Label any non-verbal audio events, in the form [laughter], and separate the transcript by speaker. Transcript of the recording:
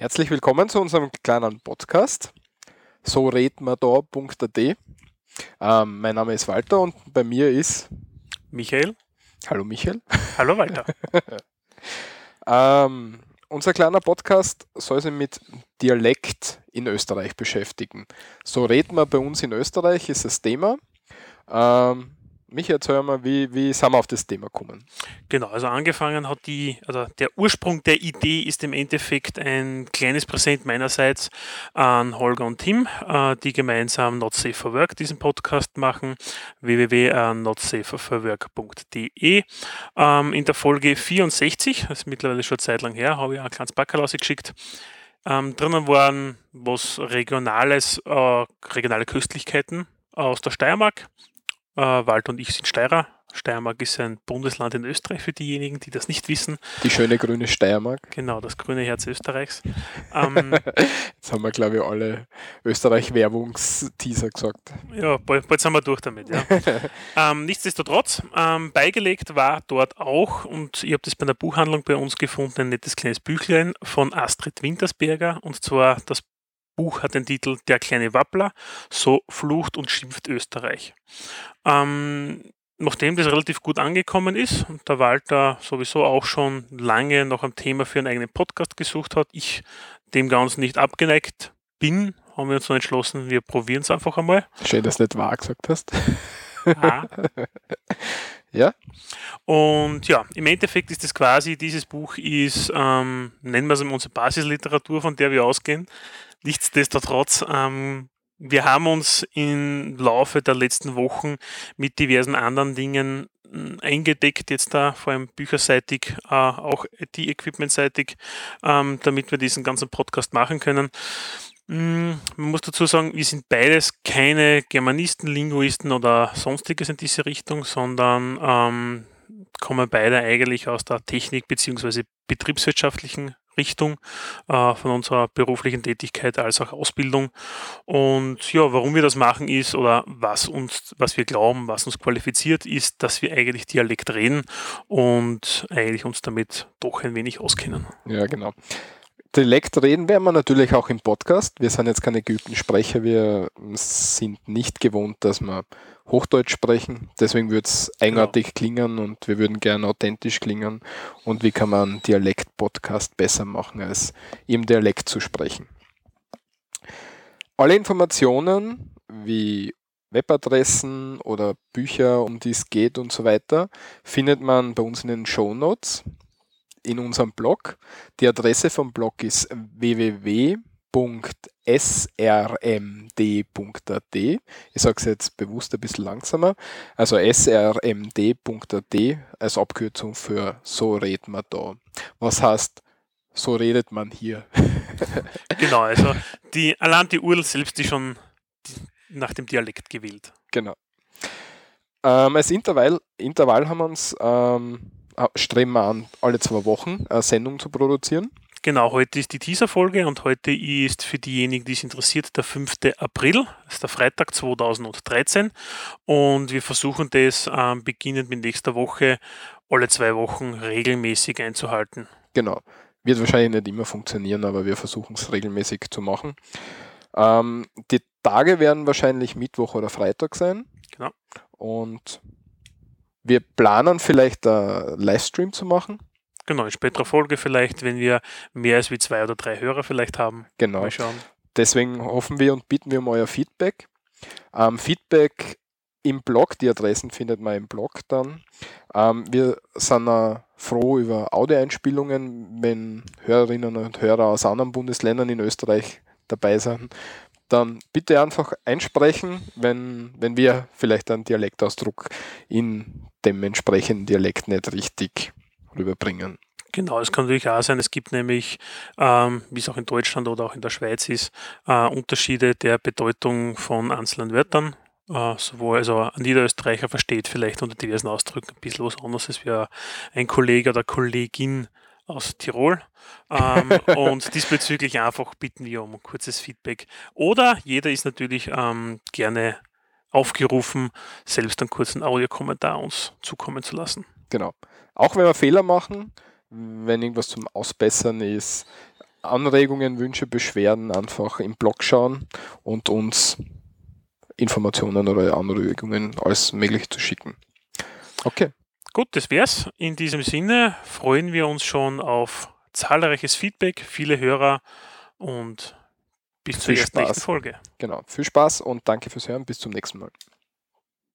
Speaker 1: Herzlich willkommen zu unserem kleinen Podcast. So. Ähm, mein Name ist Walter und bei mir ist
Speaker 2: Michael.
Speaker 1: Hallo Michael.
Speaker 2: Hallo Walter. [laughs]
Speaker 1: ähm, unser kleiner Podcast soll sich mit Dialekt in Österreich beschäftigen. So reden wir bei uns in Österreich, ist das Thema. Ähm, Michael, erzähl mal, wie, wie sind wir auf das Thema gekommen?
Speaker 2: Genau, also angefangen hat die, also der Ursprung der Idee ist im Endeffekt ein kleines Präsent meinerseits an Holger und Tim, äh, die gemeinsam Not Safe for Work diesen Podcast machen, www.notsaferforwork.de. Ähm, in der Folge 64, das ist mittlerweile schon Zeit lang her, habe ich ein kleines Backerl rausgeschickt. Ähm, drinnen waren was Regionales, äh, regionale Köstlichkeiten aus der Steiermark, äh, Wald und ich sind Steirer. Steiermark ist ein Bundesland in Österreich für diejenigen, die das nicht wissen.
Speaker 1: Die schöne grüne Steiermark.
Speaker 2: Genau, das grüne Herz Österreichs. [laughs]
Speaker 1: Ähm, Jetzt haben wir, glaube ich, alle Österreich-Werbungsteaser gesagt.
Speaker 2: Ja, bald, bald, sind wir durch damit. Ja. [laughs] ähm, nichtsdestotrotz, ähm, beigelegt war dort auch, und ich habe das bei einer Buchhandlung bei uns gefunden, ein nettes kleines Büchlein von Astrid Wintersberger, und zwar das Buch hat den Titel Der kleine Wappler, so flucht und schimpft Österreich. Ähm, nachdem das relativ gut angekommen ist und der Walter sowieso auch schon lange noch ein Thema für einen eigenen Podcast gesucht hat, ich dem Ganzen nicht abgeneigt bin, haben wir uns dann entschlossen, wir probieren es einfach einmal.
Speaker 1: Schön, dass du nicht wahr gesagt hast. Ah. [laughs]
Speaker 2: ja. Und ja, im Endeffekt ist es quasi, dieses Buch ist, ähm, nennen wir es unsere Basisliteratur, von der wir ausgehen. Nichtsdestotrotz, ähm, wir haben uns im Laufe der letzten Wochen mit diversen anderen Dingen hm, eingedeckt, jetzt da vor allem bücherseitig, äh, auch IT-Equipment-seitig, ähm, damit wir diesen ganzen Podcast machen können. Mm, man muss dazu sagen, wir sind beides keine Germanisten, Linguisten oder sonstiges in diese Richtung, sondern ähm, kommen beide eigentlich aus der Technik- bzw. betriebswirtschaftlichen Richtung äh, von unserer beruflichen Tätigkeit als auch Ausbildung. Und ja, warum wir das machen ist oder was uns, was wir glauben, was uns qualifiziert, ist, dass wir eigentlich Dialekt reden und eigentlich uns damit doch ein wenig auskennen.
Speaker 1: Ja, genau. Dialekt reden werden wir natürlich auch im Podcast. Wir sind jetzt keine geübten Sprecher, wir sind nicht gewohnt, dass wir Hochdeutsch sprechen. Deswegen würde es eigenartig genau. klingen und wir würden gerne authentisch klingen. Und wie kann man einen Dialekt-Podcast besser machen, als im Dialekt zu sprechen? Alle Informationen wie Webadressen oder Bücher, um die es geht und so weiter, findet man bei uns in den Show Notes in unserem Blog. Die Adresse vom Blog ist www.srmd.at. Ich sage es jetzt bewusst ein bisschen langsamer. Also srmd.at als Abkürzung für So redet man da. Was heißt, so redet man hier. [laughs]
Speaker 2: genau, also die, allein die URL selbst ist schon nach dem Dialekt gewählt.
Speaker 1: Genau. Ähm, als Intervall, Intervall haben wir uns ähm, streben wir an, alle zwei Wochen eine Sendung zu produzieren.
Speaker 2: Genau, heute ist die Teaser-Folge und heute ist für diejenigen, die es interessiert, der 5. April, das ist der Freitag 2013. Und wir versuchen das ähm, beginnend mit nächster Woche alle zwei Wochen regelmäßig einzuhalten.
Speaker 1: Genau. Wird wahrscheinlich nicht immer funktionieren, aber wir versuchen es regelmäßig zu machen. Ähm, die Tage werden wahrscheinlich Mittwoch oder Freitag sein.
Speaker 2: Genau.
Speaker 1: Und wir planen vielleicht einen Livestream zu machen.
Speaker 2: Genau, in späterer Folge vielleicht, wenn wir mehr als wie zwei oder drei Hörer vielleicht haben.
Speaker 1: Genau. Mal schauen. Deswegen hoffen wir und bitten wir um euer Feedback. Ähm, Feedback im Blog, die Adressen findet man im Blog dann. Ähm, wir sind äh, froh über Audioeinspielungen, wenn Hörerinnen und Hörer aus anderen Bundesländern in Österreich dabei sind dann bitte einfach einsprechen, wenn, wenn wir vielleicht einen Dialektausdruck in dem entsprechenden Dialekt nicht richtig rüberbringen.
Speaker 2: Genau, es kann natürlich auch sein, es gibt nämlich, ähm, wie es auch in Deutschland oder auch in der Schweiz ist, äh, Unterschiede der Bedeutung von einzelnen Wörtern. Äh, sowohl, also ein Niederösterreicher versteht vielleicht unter diversen Ausdrücken ein bisschen was anderes als wie ein Kollege oder Kollegin aus Tirol. Ähm, [laughs] und diesbezüglich einfach bitten wir um ein kurzes Feedback. Oder jeder ist natürlich ähm, gerne aufgerufen, selbst einen kurzen Audiokommentar uns zukommen zu lassen.
Speaker 1: Genau. Auch wenn wir Fehler machen, wenn irgendwas zum Ausbessern ist, Anregungen, Wünsche, Beschwerden einfach im Blog schauen und uns Informationen oder Anregungen alles möglich zu schicken. Okay.
Speaker 2: Gut, das wär's. In diesem Sinne freuen wir uns schon auf zahlreiches Feedback, viele Hörer und bis zur
Speaker 1: Viel
Speaker 2: nächsten
Speaker 1: Spaß.
Speaker 2: Folge.
Speaker 1: Genau. Viel Spaß und danke fürs Hören. Bis zum nächsten Mal.